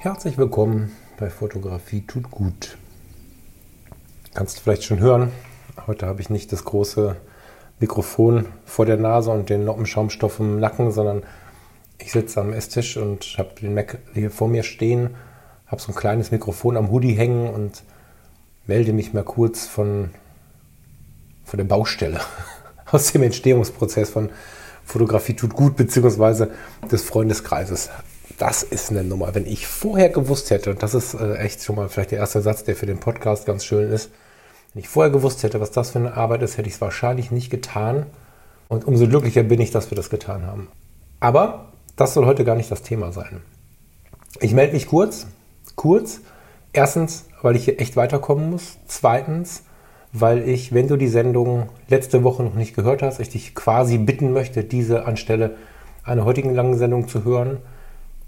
Herzlich willkommen bei Fotografie tut gut. Kannst du vielleicht schon hören, heute habe ich nicht das große Mikrofon vor der Nase und den Noppenschaumstoff im Nacken, sondern ich sitze am Esstisch und habe den Mac hier vor mir stehen, habe so ein kleines Mikrofon am Hoodie hängen und melde mich mal kurz von, von der Baustelle, aus dem Entstehungsprozess von Fotografie tut gut, beziehungsweise des Freundeskreises. Das ist eine Nummer. Wenn ich vorher gewusst hätte, und das ist äh, echt schon mal vielleicht der erste Satz, der für den Podcast ganz schön ist, wenn ich vorher gewusst hätte, was das für eine Arbeit ist, hätte ich es wahrscheinlich nicht getan. Und umso glücklicher bin ich, dass wir das getan haben. Aber das soll heute gar nicht das Thema sein. Ich melde mich kurz. Kurz. Erstens, weil ich hier echt weiterkommen muss. Zweitens, weil ich, wenn du die Sendung letzte Woche noch nicht gehört hast, ich dich quasi bitten möchte, diese anstelle einer heutigen langen Sendung zu hören.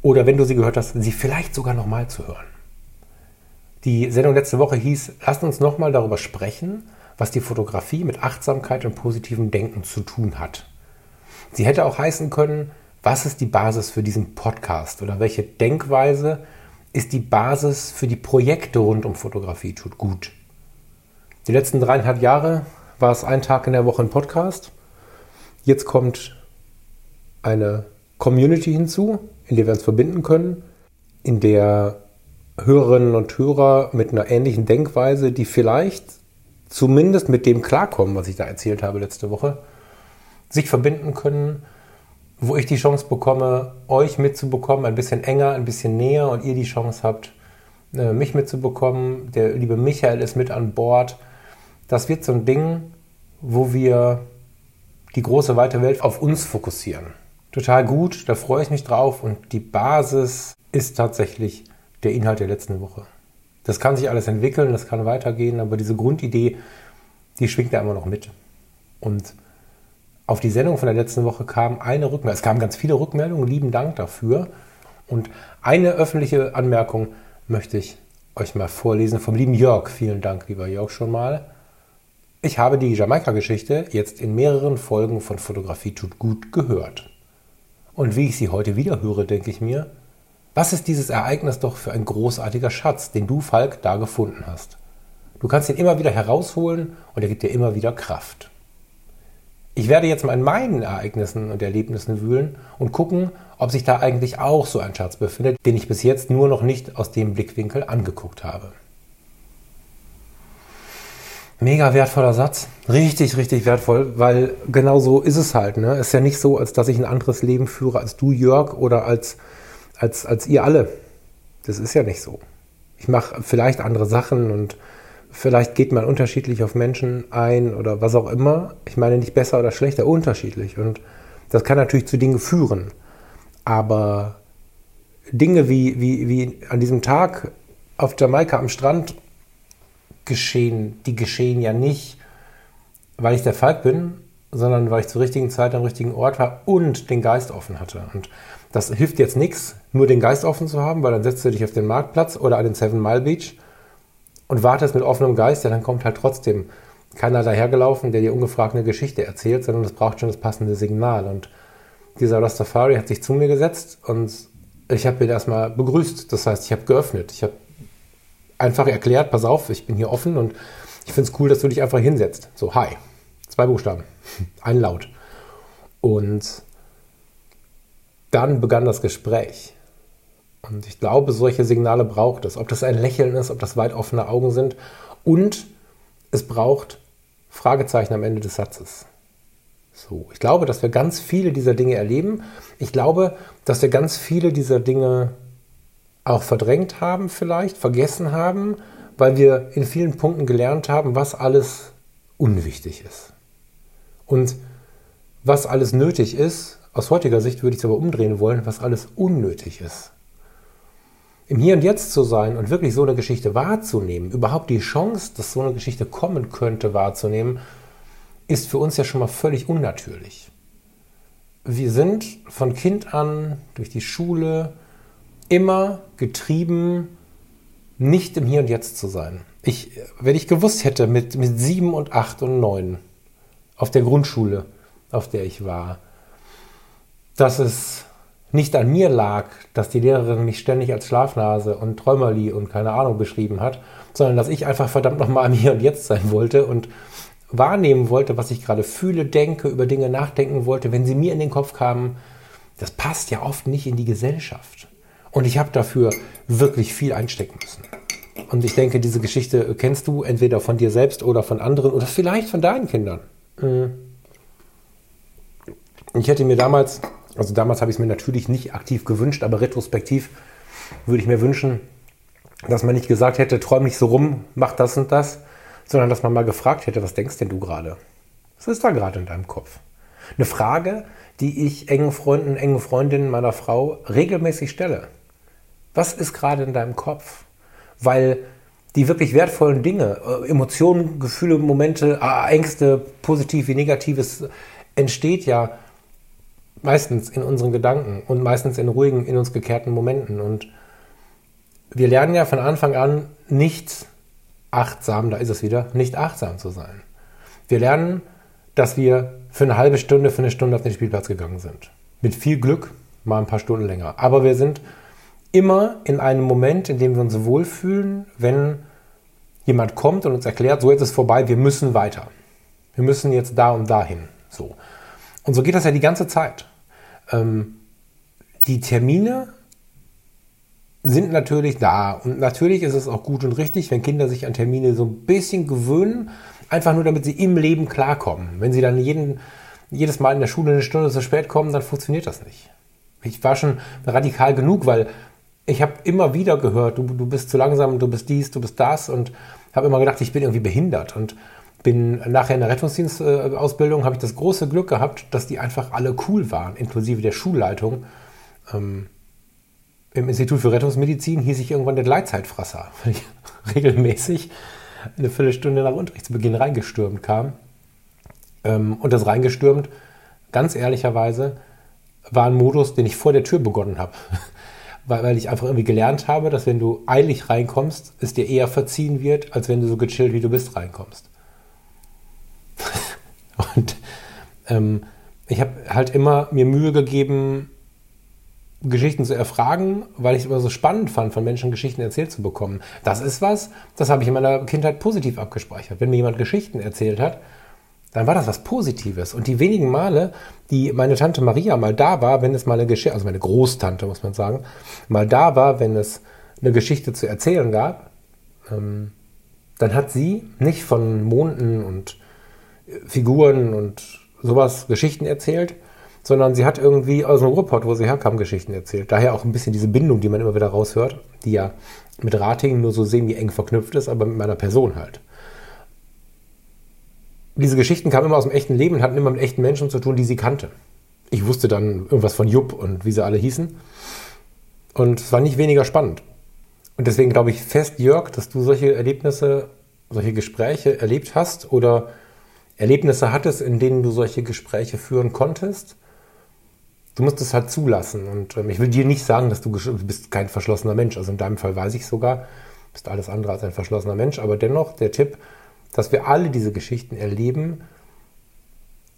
Oder wenn du sie gehört hast, sie vielleicht sogar nochmal zu hören. Die Sendung letzte Woche hieß, lasst uns nochmal darüber sprechen, was die Fotografie mit Achtsamkeit und positivem Denken zu tun hat. Sie hätte auch heißen können, was ist die Basis für diesen Podcast oder welche Denkweise ist die Basis für die Projekte rund um Fotografie tut gut. Die letzten dreieinhalb Jahre war es ein Tag in der Woche ein Podcast. Jetzt kommt eine Community hinzu, in der wir uns verbinden können, in der Hörerinnen und Hörer mit einer ähnlichen Denkweise, die vielleicht zumindest mit dem klarkommen, was ich da erzählt habe letzte Woche, sich verbinden können, wo ich die Chance bekomme, euch mitzubekommen, ein bisschen enger, ein bisschen näher und ihr die Chance habt, äh, mich mitzubekommen. Der liebe Michael ist mit an Bord. Das wird so ein Ding, wo wir die große weite Welt auf uns fokussieren. Total gut, da freue ich mich drauf und die Basis ist tatsächlich der Inhalt der letzten Woche. Das kann sich alles entwickeln, das kann weitergehen, aber diese Grundidee, die schwingt ja immer noch mit. Und auf die Sendung von der letzten Woche kam eine Rückmeldung. Es kamen ganz viele Rückmeldungen, lieben Dank dafür. Und eine öffentliche Anmerkung möchte ich euch mal vorlesen vom lieben Jörg. Vielen Dank, lieber Jörg, schon mal. Ich habe die Jamaika-Geschichte jetzt in mehreren Folgen von Fotografie tut gut gehört. Und wie ich sie heute wieder höre, denke ich mir, was ist dieses Ereignis doch für ein großartiger Schatz, den du, Falk, da gefunden hast? Du kannst ihn immer wieder herausholen und er gibt dir immer wieder Kraft. Ich werde jetzt mal in meinen Ereignissen und Erlebnissen wühlen und gucken, ob sich da eigentlich auch so ein Schatz befindet, den ich bis jetzt nur noch nicht aus dem Blickwinkel angeguckt habe. Mega wertvoller Satz. Richtig, richtig wertvoll, weil genau so ist es halt. Ne? Ist ja nicht so, als dass ich ein anderes Leben führe als du, Jörg, oder als als, als ihr alle. Das ist ja nicht so. Ich mache vielleicht andere Sachen und vielleicht geht man unterschiedlich auf Menschen ein oder was auch immer. Ich meine nicht besser oder schlechter, unterschiedlich. Und das kann natürlich zu Dingen führen. Aber Dinge wie, wie, wie an diesem Tag auf Jamaika am Strand geschehen, die geschehen ja nicht, weil ich der Falk bin, sondern weil ich zur richtigen Zeit am richtigen Ort war und den Geist offen hatte. Und das hilft jetzt nichts, nur den Geist offen zu haben, weil dann setzt du dich auf den Marktplatz oder an den Seven Mile Beach und wartest mit offenem Geist, ja, dann kommt halt trotzdem keiner dahergelaufen, der dir ungefragt eine Geschichte erzählt, sondern es braucht schon das passende Signal. Und dieser Rastafari hat sich zu mir gesetzt und ich habe ihn erstmal begrüßt. Das heißt, ich habe geöffnet. Ich habe einfach erklärt, pass auf, ich bin hier offen und ich finde es cool, dass du dich einfach hinsetzt. So, hi. Zwei Buchstaben. Ein Laut. Und dann begann das Gespräch. Und ich glaube, solche Signale braucht es. Ob das ein Lächeln ist, ob das weit offene Augen sind. Und es braucht Fragezeichen am Ende des Satzes. So, ich glaube, dass wir ganz viele dieser Dinge erleben. Ich glaube, dass wir ganz viele dieser Dinge auch verdrängt haben, vielleicht vergessen haben, weil wir in vielen Punkten gelernt haben, was alles unwichtig ist. Und was alles nötig ist, aus heutiger Sicht würde ich es aber umdrehen wollen, was alles unnötig ist. im Hier und Jetzt zu sein und wirklich so eine Geschichte wahrzunehmen, überhaupt die Chance, dass so eine Geschichte kommen könnte, wahrzunehmen, ist für uns ja schon mal völlig unnatürlich. Wir sind von Kind an durch die Schule immer getrieben, nicht im Hier und Jetzt zu sein. Ich, wenn ich gewusst hätte, mit, mit sieben und acht und neun auf der Grundschule, auf der ich war, dass es nicht an mir lag, dass die Lehrerin mich ständig als Schlafnase und Träumerli und keine Ahnung beschrieben hat, sondern dass ich einfach verdammt nochmal am Hier und Jetzt sein wollte und wahrnehmen wollte, was ich gerade fühle, denke, über Dinge nachdenken wollte, wenn sie mir in den Kopf kamen, das passt ja oft nicht in die Gesellschaft. Und ich habe dafür wirklich viel einstecken müssen. Und ich denke, diese Geschichte kennst du entweder von dir selbst oder von anderen oder vielleicht von deinen Kindern. Mhm. Ich hätte mir damals also damals habe ich es mir natürlich nicht aktiv gewünscht, aber retrospektiv würde ich mir wünschen, dass man nicht gesagt hätte, träum nicht so rum, mach das und das, sondern dass man mal gefragt hätte, was denkst denn du gerade? Was ist da gerade in deinem Kopf? Eine Frage, die ich engen Freunden, engen Freundinnen meiner Frau regelmäßig stelle. Was ist gerade in deinem Kopf? Weil die wirklich wertvollen Dinge, äh, Emotionen, Gefühle, Momente, Ängste, positiv wie negatives, entsteht ja meistens in unseren Gedanken und meistens in ruhigen, in uns gekehrten Momenten. Und wir lernen ja von Anfang an nicht achtsam, da ist es wieder, nicht achtsam zu sein. Wir lernen, dass wir für eine halbe Stunde, für eine Stunde auf den Spielplatz gegangen sind. Mit viel Glück mal ein paar Stunden länger. Aber wir sind immer in einem Moment, in dem wir uns wohlfühlen, wenn jemand kommt und uns erklärt, so jetzt ist es vorbei, wir müssen weiter. Wir müssen jetzt da und dahin. So. Und so geht das ja die ganze Zeit. Ähm, die Termine sind natürlich da. Und natürlich ist es auch gut und richtig, wenn Kinder sich an Termine so ein bisschen gewöhnen, einfach nur damit sie im Leben klarkommen. Wenn sie dann jeden, jedes Mal in der Schule eine Stunde zu spät kommen, dann funktioniert das nicht. Ich war schon radikal genug, weil ich habe immer wieder gehört, du, du bist zu langsam, du bist dies, du bist das und habe immer gedacht, ich bin irgendwie behindert. Und bin nachher in der Rettungsdienstausbildung, habe ich das große Glück gehabt, dass die einfach alle cool waren, inklusive der Schulleitung. Ähm, Im Institut für Rettungsmedizin hieß ich irgendwann der Gleitzeitfresser, weil ich regelmäßig eine Viertelstunde nach Unterrichtsbeginn reingestürmt kam. Ähm, und das reingestürmt, ganz ehrlicherweise, war ein Modus, den ich vor der Tür begonnen habe. weil, weil ich einfach irgendwie gelernt habe, dass wenn du eilig reinkommst, es dir eher verziehen wird, als wenn du so gechillt wie du bist reinkommst. Und ähm, ich habe halt immer mir Mühe gegeben, Geschichten zu erfragen, weil ich es immer so spannend fand, von Menschen Geschichten erzählt zu bekommen. Das ist was, das habe ich in meiner Kindheit positiv abgespeichert. Wenn mir jemand Geschichten erzählt hat, dann war das was Positives. Und die wenigen Male, die meine Tante Maria mal da war, wenn es mal eine Geschichte, also meine Großtante, muss man sagen, mal da war, wenn es eine Geschichte zu erzählen gab, ähm, dann hat sie nicht von Monden und Figuren und sowas Geschichten erzählt, sondern sie hat irgendwie aus dem Ruhrpott, wo sie herkam, Geschichten erzählt. Daher auch ein bisschen diese Bindung, die man immer wieder raushört, die ja mit Rating nur so semi-eng verknüpft ist, aber mit meiner Person halt. Diese Geschichten kamen immer aus dem echten Leben und hatten immer mit echten Menschen zu tun, die sie kannte. Ich wusste dann irgendwas von Jupp und wie sie alle hießen. Und es war nicht weniger spannend. Und deswegen glaube ich fest, Jörg, dass du solche Erlebnisse, solche Gespräche erlebt hast oder Erlebnisse hattest, in denen du solche Gespräche führen konntest. Du musst es halt zulassen. Und ähm, ich will dir nicht sagen, dass du, du bist kein verschlossener Mensch. Also in deinem Fall weiß ich sogar, bist alles andere als ein verschlossener Mensch. Aber dennoch der Tipp, dass wir alle diese Geschichten erleben,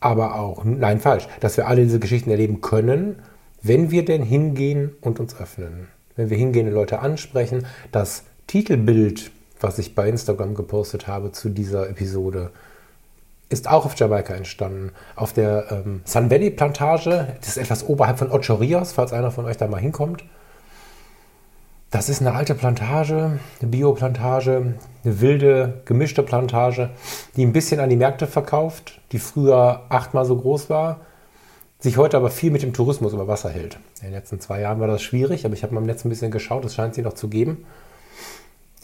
aber auch, nein, falsch, dass wir alle diese Geschichten erleben können, wenn wir denn hingehen und uns öffnen. Wenn wir hingehen und Leute ansprechen. Das Titelbild, was ich bei Instagram gepostet habe zu dieser Episode, ist auch auf Jamaika entstanden. Auf der ähm, Sun Valley Plantage, das ist etwas oberhalb von Ocho Rios, falls einer von euch da mal hinkommt. Das ist eine alte Plantage, eine Bioplantage, eine wilde, gemischte Plantage, die ein bisschen an die Märkte verkauft, die früher achtmal so groß war, sich heute aber viel mit dem Tourismus über Wasser hält. In den letzten zwei Jahren war das schwierig, aber ich habe mal im Netz ein bisschen geschaut, es scheint sie noch zu geben.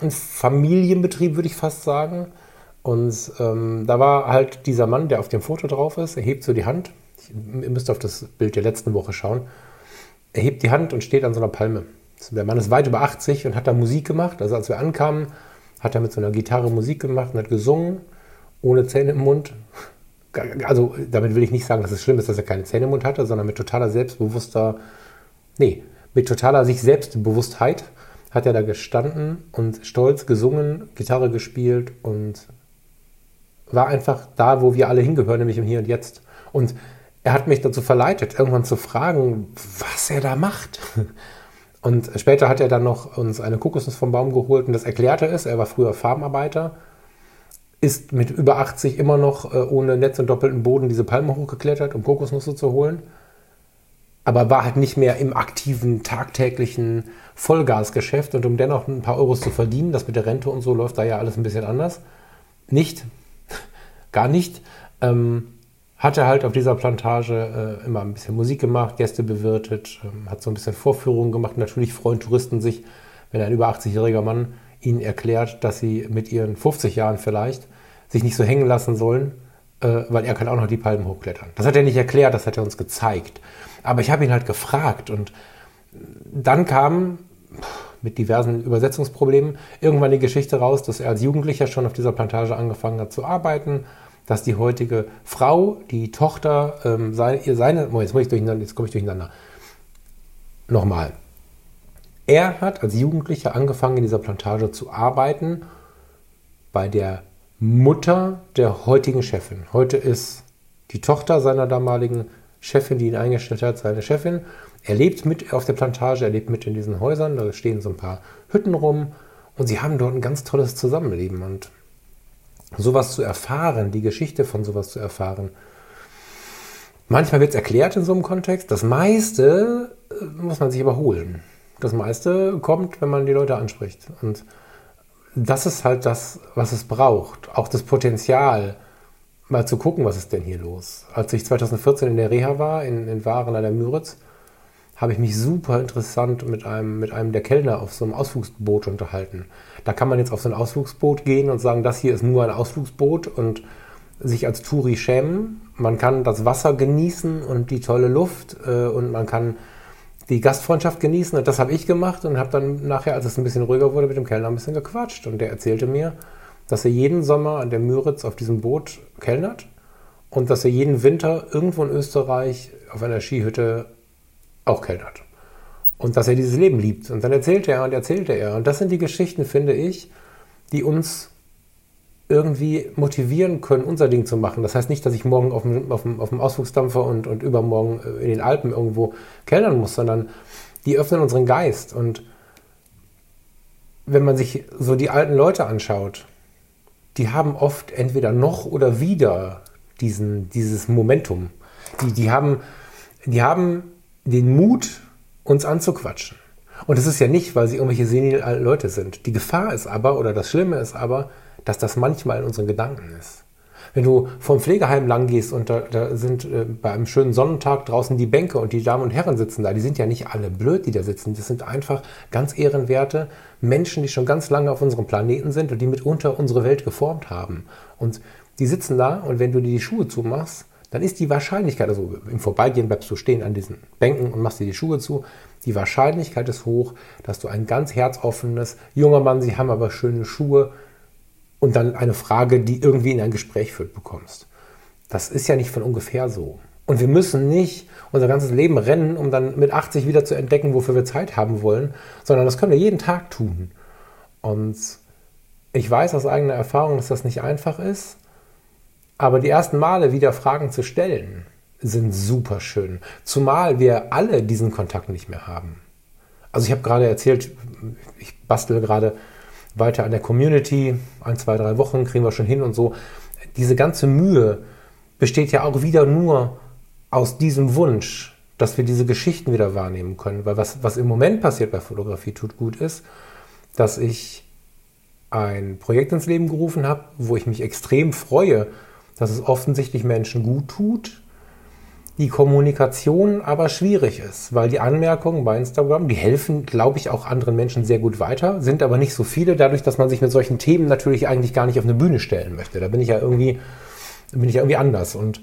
Ein Familienbetrieb, würde ich fast sagen. Und ähm, da war halt dieser Mann, der auf dem Foto drauf ist, er hebt so die Hand. Ihr müsst auf das Bild der letzten Woche schauen. Er hebt die Hand und steht an so einer Palme. Der Mann ist weit über 80 und hat da Musik gemacht. Also als wir ankamen, hat er mit so einer Gitarre Musik gemacht und hat gesungen, ohne Zähne im Mund. Also damit will ich nicht sagen, dass es schlimm ist, dass er keine Zähne im Mund hatte, sondern mit totaler selbstbewusster, nee, mit totaler sich Selbstbewusstheit hat er da gestanden und stolz gesungen, Gitarre gespielt und war einfach da, wo wir alle hingehören, nämlich im Hier und Jetzt. Und er hat mich dazu verleitet, irgendwann zu fragen, was er da macht. Und später hat er dann noch uns eine Kokosnuss vom Baum geholt und das erklärte es. Er war früher Farmarbeiter, ist mit über 80 immer noch äh, ohne Netz und doppelten Boden diese Palme hochgeklettert, um Kokosnüsse zu holen. Aber war halt nicht mehr im aktiven, tagtäglichen Vollgasgeschäft und um dennoch ein paar Euros zu verdienen, das mit der Rente und so läuft da ja alles ein bisschen anders. Nicht, gar nicht. Ähm, hat er halt auf dieser Plantage äh, immer ein bisschen Musik gemacht, Gäste bewirtet, ähm, hat so ein bisschen Vorführungen gemacht. Natürlich freuen Touristen sich, wenn ein über 80-jähriger Mann ihnen erklärt, dass sie mit ihren 50 Jahren vielleicht sich nicht so hängen lassen sollen, äh, weil er kann auch noch die Palmen hochklettern. Das hat er nicht erklärt, das hat er uns gezeigt. Aber ich habe ihn halt gefragt und dann kam mit diversen Übersetzungsproblemen irgendwann die Geschichte raus, dass er als Jugendlicher schon auf dieser Plantage angefangen hat zu arbeiten, dass die heutige Frau, die Tochter, ähm, seine, seine oh, jetzt, ich jetzt komme ich durcheinander. Nochmal. Er hat als Jugendlicher angefangen, in dieser Plantage zu arbeiten bei der Mutter der heutigen Chefin. Heute ist die Tochter seiner damaligen Chefin, die ihn eingestellt hat, seine Chefin. Er lebt mit auf der Plantage, er lebt mit in diesen Häusern, da stehen so ein paar Hütten rum und sie haben dort ein ganz tolles Zusammenleben. Und sowas zu erfahren, die Geschichte von sowas zu erfahren. Manchmal wird es erklärt in so einem Kontext. Das meiste äh, muss man sich überholen. Das meiste kommt, wenn man die Leute anspricht. Und das ist halt das, was es braucht. Auch das Potenzial, mal zu gucken, was ist denn hier los. Als ich 2014 in der Reha war, in, in Waren an der Müritz, habe ich mich super interessant mit einem, mit einem der Kellner auf so einem Ausflugsboot unterhalten. Da kann man jetzt auf so ein Ausflugsboot gehen und sagen, das hier ist nur ein Ausflugsboot und sich als Touri schämen. Man kann das Wasser genießen und die tolle Luft äh, und man kann die Gastfreundschaft genießen. Und das habe ich gemacht und habe dann nachher, als es ein bisschen ruhiger wurde, mit dem Kellner ein bisschen gequatscht. Und der erzählte mir, dass er jeden Sommer an der Müritz auf diesem Boot kellnert und dass er jeden Winter irgendwo in Österreich auf einer Skihütte auch keltert. Und dass er dieses Leben liebt. Und dann erzählte er und erzählte er. Und das sind die Geschichten, finde ich, die uns irgendwie motivieren können, unser Ding zu machen. Das heißt nicht, dass ich morgen auf dem, auf dem, auf dem Ausflugsdampfer und, und übermorgen äh, in den Alpen irgendwo kellnern muss, sondern die öffnen unseren Geist. Und wenn man sich so die alten Leute anschaut, die haben oft entweder noch oder wieder diesen, dieses Momentum. Die, die, haben, die haben den Mut, uns anzuquatschen. Und es ist ja nicht, weil sie irgendwelche senilen Leute sind. Die Gefahr ist aber, oder das Schlimme ist aber, dass das manchmal in unseren Gedanken ist. Wenn du vom Pflegeheim lang gehst und da, da sind äh, bei einem schönen Sonnentag draußen die Bänke und die Damen und Herren sitzen da, die sind ja nicht alle blöd, die da sitzen. Das sind einfach ganz ehrenwerte Menschen, die schon ganz lange auf unserem Planeten sind und die mitunter unsere Welt geformt haben. Und die sitzen da und wenn du dir die Schuhe zumachst, dann ist die Wahrscheinlichkeit, also im Vorbeigehen bleibst du stehen an diesen Bänken und machst dir die Schuhe zu, die Wahrscheinlichkeit ist hoch, dass du ein ganz herzoffenes, junger Mann, sie haben aber schöne Schuhe und dann eine Frage, die irgendwie in ein Gespräch führt, bekommst. Das ist ja nicht von ungefähr so. Und wir müssen nicht unser ganzes Leben rennen, um dann mit 80 wieder zu entdecken, wofür wir Zeit haben wollen, sondern das können wir jeden Tag tun. Und ich weiß aus eigener Erfahrung, dass das nicht einfach ist. Aber die ersten Male wieder Fragen zu stellen, sind super schön. Zumal wir alle diesen Kontakt nicht mehr haben. Also ich habe gerade erzählt, ich bastel gerade weiter an der Community. Ein, zwei, drei Wochen kriegen wir schon hin und so. Diese ganze Mühe besteht ja auch wieder nur aus diesem Wunsch, dass wir diese Geschichten wieder wahrnehmen können. Weil was, was im Moment passiert bei Fotografie tut gut ist, dass ich ein Projekt ins Leben gerufen habe, wo ich mich extrem freue, dass es offensichtlich Menschen gut tut, die Kommunikation aber schwierig ist, weil die Anmerkungen bei Instagram, die helfen, glaube ich, auch anderen Menschen sehr gut weiter, sind aber nicht so viele, dadurch, dass man sich mit solchen Themen natürlich eigentlich gar nicht auf eine Bühne stellen möchte. Da bin ich ja irgendwie, bin ich ja irgendwie anders. Und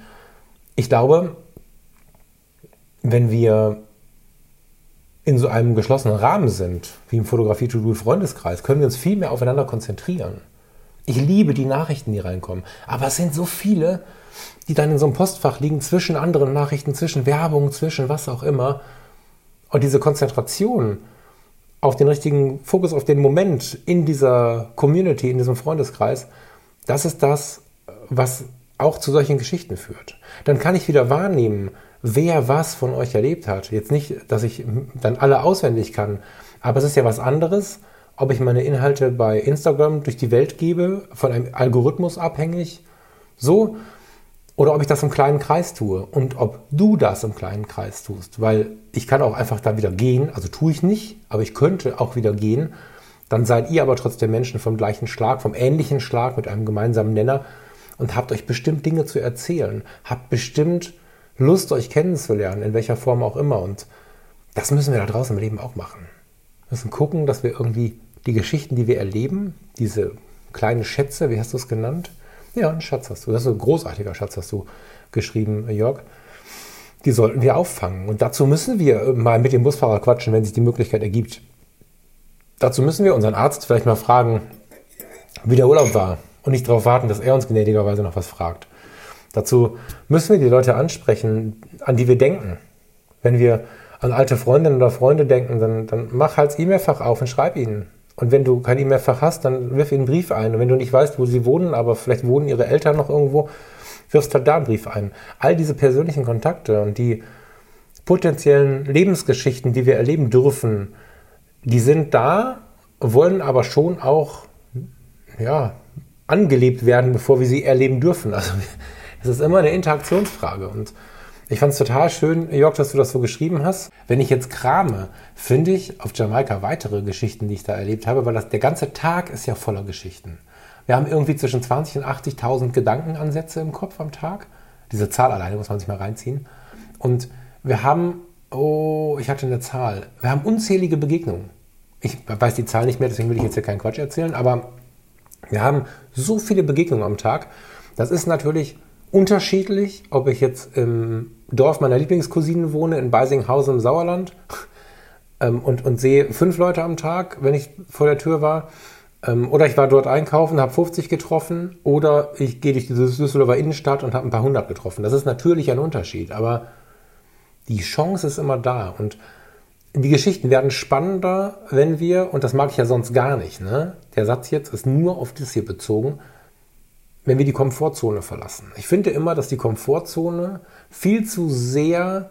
ich glaube, wenn wir in so einem geschlossenen Rahmen sind, wie im Fotografie-to-do-Freundeskreis, können wir uns viel mehr aufeinander konzentrieren. Ich liebe die Nachrichten, die reinkommen. Aber es sind so viele, die dann in so einem Postfach liegen, zwischen anderen Nachrichten, zwischen Werbung, zwischen was auch immer. Und diese Konzentration auf den richtigen Fokus, auf den Moment in dieser Community, in diesem Freundeskreis, das ist das, was auch zu solchen Geschichten führt. Dann kann ich wieder wahrnehmen, wer was von euch erlebt hat. Jetzt nicht, dass ich dann alle auswendig kann, aber es ist ja was anderes, ob ich meine Inhalte bei Instagram durch die Welt gebe, von einem Algorithmus abhängig, so, oder ob ich das im kleinen Kreis tue und ob du das im kleinen Kreis tust, weil ich kann auch einfach da wieder gehen, also tue ich nicht, aber ich könnte auch wieder gehen, dann seid ihr aber trotzdem Menschen vom gleichen Schlag, vom ähnlichen Schlag mit einem gemeinsamen Nenner und habt euch bestimmt Dinge zu erzählen, habt bestimmt Lust, euch kennenzulernen, in welcher Form auch immer. Und das müssen wir da draußen im Leben auch machen. Wir müssen gucken, dass wir irgendwie die Geschichten, die wir erleben, diese kleinen Schätze, wie hast du es genannt? Ja, einen Schatz hast du. Das ist ein großartiger Schatz, hast du geschrieben, Jörg. Die sollten wir auffangen. Und dazu müssen wir mal mit dem Busfahrer quatschen, wenn sich die Möglichkeit ergibt. Dazu müssen wir unseren Arzt vielleicht mal fragen, wie der Urlaub war. Und nicht darauf warten, dass er uns gnädigerweise noch was fragt. Dazu müssen wir die Leute ansprechen, an die wir denken. Wenn wir an alte Freundinnen oder Freunde denken, dann, dann mach halt E-Mail-Fach auf und schreib ihnen. Und wenn du kein E-Mail-Fach hast, dann wirf ihnen einen Brief ein. Und wenn du nicht weißt, wo sie wohnen, aber vielleicht wohnen ihre Eltern noch irgendwo, wirfst halt da einen Brief ein. All diese persönlichen Kontakte und die potenziellen Lebensgeschichten, die wir erleben dürfen, die sind da, wollen aber schon auch ja, angelebt werden, bevor wir sie erleben dürfen. Also es ist immer eine Interaktionsfrage. Und ich fand es total schön, Jörg, dass du das so geschrieben hast. Wenn ich jetzt krame, finde ich auf Jamaika weitere Geschichten, die ich da erlebt habe, weil das, der ganze Tag ist ja voller Geschichten. Wir haben irgendwie zwischen 20 und 80.000 Gedankenansätze im Kopf am Tag. Diese Zahl alleine muss man sich mal reinziehen. Und wir haben, oh, ich hatte eine Zahl. Wir haben unzählige Begegnungen. Ich weiß die Zahl nicht mehr, deswegen will ich jetzt hier keinen Quatsch erzählen, aber wir haben so viele Begegnungen am Tag. Das ist natürlich unterschiedlich, ob ich jetzt im Dorf meiner Lieblingscousinen wohne, in Beisinghausen im Sauerland ähm, und, und sehe fünf Leute am Tag, wenn ich vor der Tür war. Ähm, oder ich war dort einkaufen, habe 50 getroffen. Oder ich gehe durch die Düsseldorfer Innenstadt und habe ein paar hundert getroffen. Das ist natürlich ein Unterschied, aber die Chance ist immer da. Und die Geschichten werden spannender, wenn wir, und das mag ich ja sonst gar nicht, ne? der Satz jetzt ist nur auf das hier bezogen, wenn wir die Komfortzone verlassen. Ich finde immer, dass die Komfortzone viel zu sehr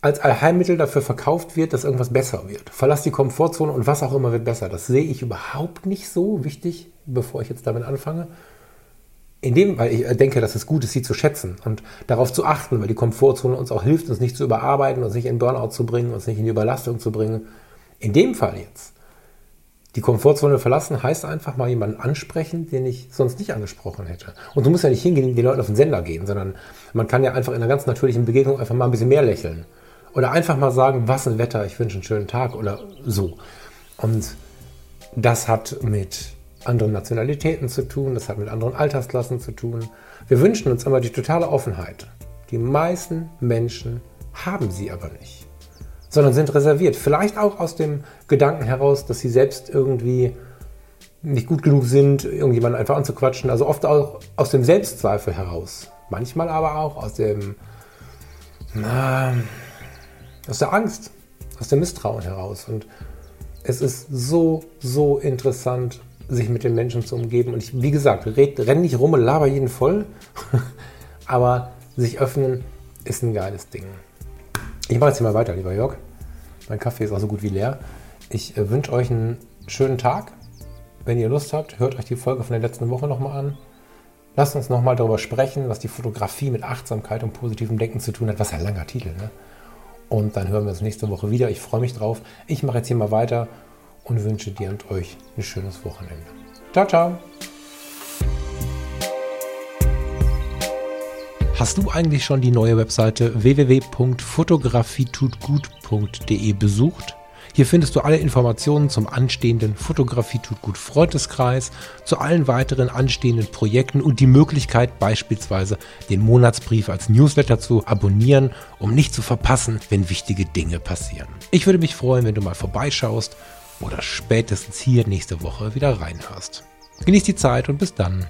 als Allheilmittel dafür verkauft wird, dass irgendwas besser wird. Verlass die Komfortzone und was auch immer wird besser. Das sehe ich überhaupt nicht so wichtig, bevor ich jetzt damit anfange. In dem, weil ich denke, dass es gut ist, sie zu schätzen und darauf zu achten, weil die Komfortzone uns auch hilft, uns nicht zu überarbeiten, uns nicht in Burnout zu bringen, uns nicht in die Überlastung zu bringen. In dem Fall jetzt die Komfortzone verlassen heißt einfach mal jemanden ansprechen, den ich sonst nicht angesprochen hätte. Und du musst ja nicht hingehen und den Leuten auf den Sender gehen, sondern man kann ja einfach in einer ganz natürlichen Begegnung einfach mal ein bisschen mehr lächeln. Oder einfach mal sagen, was ein Wetter, ich wünsche einen schönen Tag oder so. Und das hat mit anderen Nationalitäten zu tun, das hat mit anderen Altersklassen zu tun. Wir wünschen uns immer die totale Offenheit. Die meisten Menschen haben sie aber nicht sondern sind reserviert. Vielleicht auch aus dem Gedanken heraus, dass sie selbst irgendwie nicht gut genug sind, irgendjemanden einfach anzuquatschen. Also oft auch aus dem Selbstzweifel heraus. Manchmal aber auch aus dem, na, aus der Angst, aus dem Misstrauen heraus. Und es ist so, so interessant, sich mit den Menschen zu umgeben. Und ich, wie gesagt, red, renn nicht rum und laber jeden voll. aber sich öffnen ist ein geiles Ding. Ich mache jetzt hier mal weiter, lieber Jörg. Mein Kaffee ist auch so gut wie leer. Ich äh, wünsche euch einen schönen Tag. Wenn ihr Lust habt, hört euch die Folge von der letzten Woche nochmal an. Lasst uns nochmal darüber sprechen, was die Fotografie mit Achtsamkeit und positivem Denken zu tun hat. Was ein langer Titel, ne? Und dann hören wir uns nächste Woche wieder. Ich freue mich drauf. Ich mache jetzt hier mal weiter und wünsche dir und euch ein schönes Wochenende. Ciao, ciao. Hast du eigentlich schon die neue Webseite www.fotografietutgut.de besucht? Hier findest du alle Informationen zum anstehenden Fotografie tut gut Freundeskreis, zu allen weiteren anstehenden Projekten und die Möglichkeit beispielsweise den Monatsbrief als Newsletter zu abonnieren, um nicht zu verpassen, wenn wichtige Dinge passieren. Ich würde mich freuen, wenn du mal vorbeischaust oder spätestens hier nächste Woche wieder reinhörst. Genieß die Zeit und bis dann.